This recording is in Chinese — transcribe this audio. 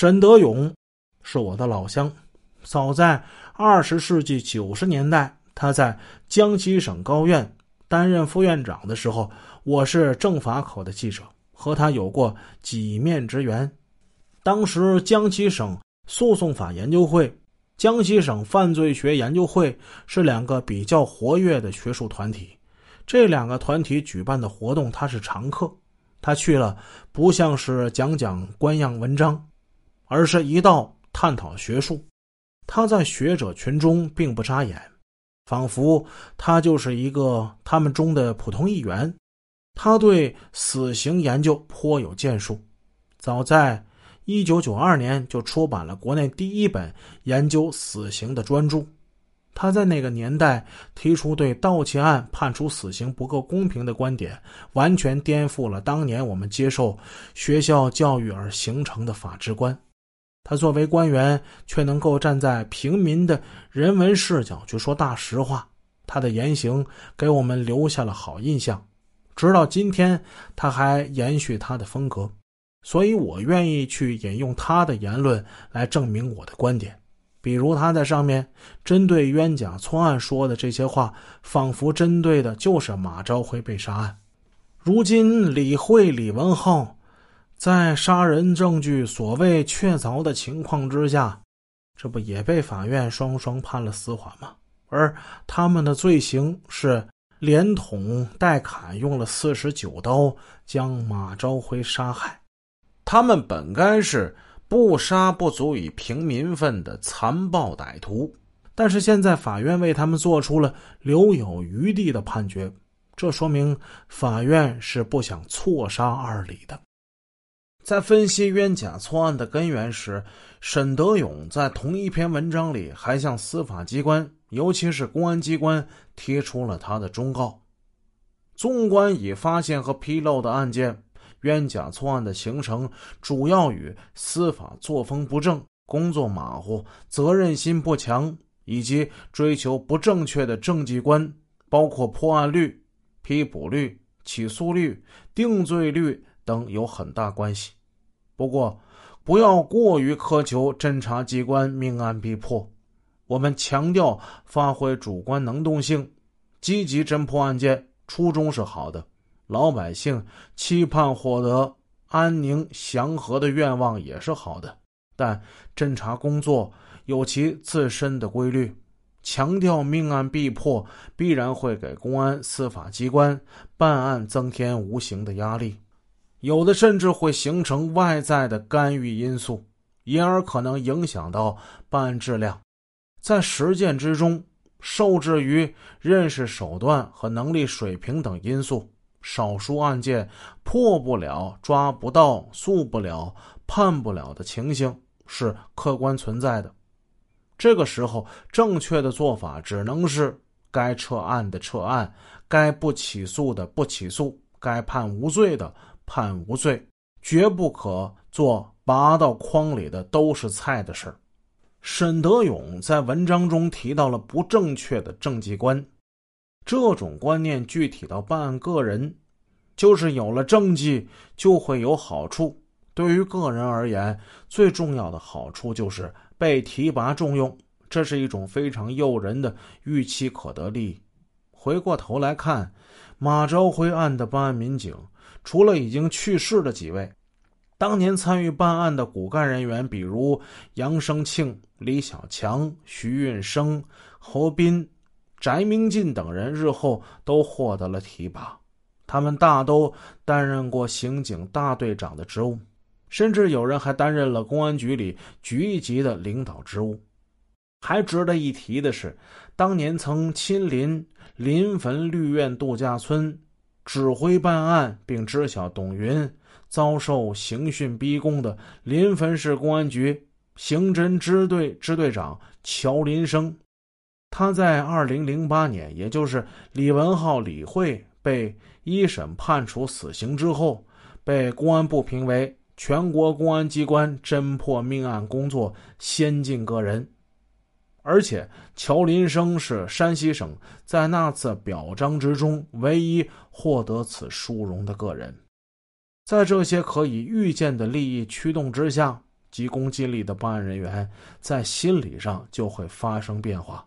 沈德勇是我的老乡，早在二十世纪九十年代，他在江西省高院担任副院长的时候，我是政法口的记者，和他有过几面之缘。当时江西省诉讼法研究会、江西省犯罪学研究会是两个比较活跃的学术团体，这两个团体举办的活动他是常客。他去了，不像是讲讲官样文章，而是一道探讨学术。他在学者群中并不扎眼，仿佛他就是一个他们中的普通一员。他对死刑研究颇有建树，早在一九九二年就出版了国内第一本研究死刑的专著。他在那个年代提出对盗窃案判处死刑不够公平的观点，完全颠覆了当年我们接受学校教育而形成的法治观。他作为官员，却能够站在平民的人文视角去说大实话。他的言行给我们留下了好印象，直到今天，他还延续他的风格。所以我愿意去引用他的言论来证明我的观点。比如他在上面针对冤假错案说的这些话，仿佛针对的就是马朝辉被杀案。如今李慧、李文浩在杀人证据所谓确凿的情况之下，这不也被法院双双判了死缓吗？而他们的罪行是连捅带砍，用了四十九刀将马朝辉杀害。他们本该是。不杀不足以平民愤的残暴歹徒，但是现在法院为他们做出了留有余地的判决，这说明法院是不想错杀二李的。在分析冤假错案的根源时，沈德勇在同一篇文章里还向司法机关，尤其是公安机关提出了他的忠告：纵观已发现和披露的案件。冤假错案的形成，主要与司法作风不正、工作马虎、责任心不强，以及追求不正确的政绩观，包括破案率、批捕率、起诉率、定罪率等有很大关系。不过，不要过于苛求侦查机关命案必破。我们强调发挥主观能动性，积极侦破案件，初衷是好的。老百姓期盼获得安宁祥和的愿望也是好的，但侦查工作有其自身的规律，强调命案必破，必然会给公安司法机关办案增添无形的压力，有的甚至会形成外在的干预因素，因而可能影响到办案质量。在实践之中，受制于认识手段和能力水平等因素。少数案件破不了、抓不到、诉不了、判不了的情形是客观存在的。这个时候，正确的做法只能是该撤案的撤案，该不起诉的不起诉，该判无罪的判无罪，绝不可做拔到筐里的都是菜的事。沈德勇在文章中提到了不正确的政绩观。这种观念具体到办案个人，就是有了政绩就会有好处。对于个人而言，最重要的好处就是被提拔重用，这是一种非常诱人的预期可得利益。回过头来看，马昭辉案的办案民警，除了已经去世的几位，当年参与办案的骨干人员，比如杨生庆、李小强、徐运生、侯斌。翟明进等人日后都获得了提拔，他们大都担任过刑警大队长的职务，甚至有人还担任了公安局里局一级的领导职务。还值得一提的是，当年曾亲临临汾绿苑度假村，指挥办案并知晓董云遭受刑讯逼供的临汾市公安局刑侦支队支队长乔林生。他在二零零八年，也就是李文浩、李慧被一审判处死刑之后，被公安部评为全国公安机关侦破命案工作先进个人。而且，乔林生是山西省在那次表彰之中唯一获得此殊荣的个人。在这些可以预见的利益驱动之下，急功近利的办案人员在心理上就会发生变化。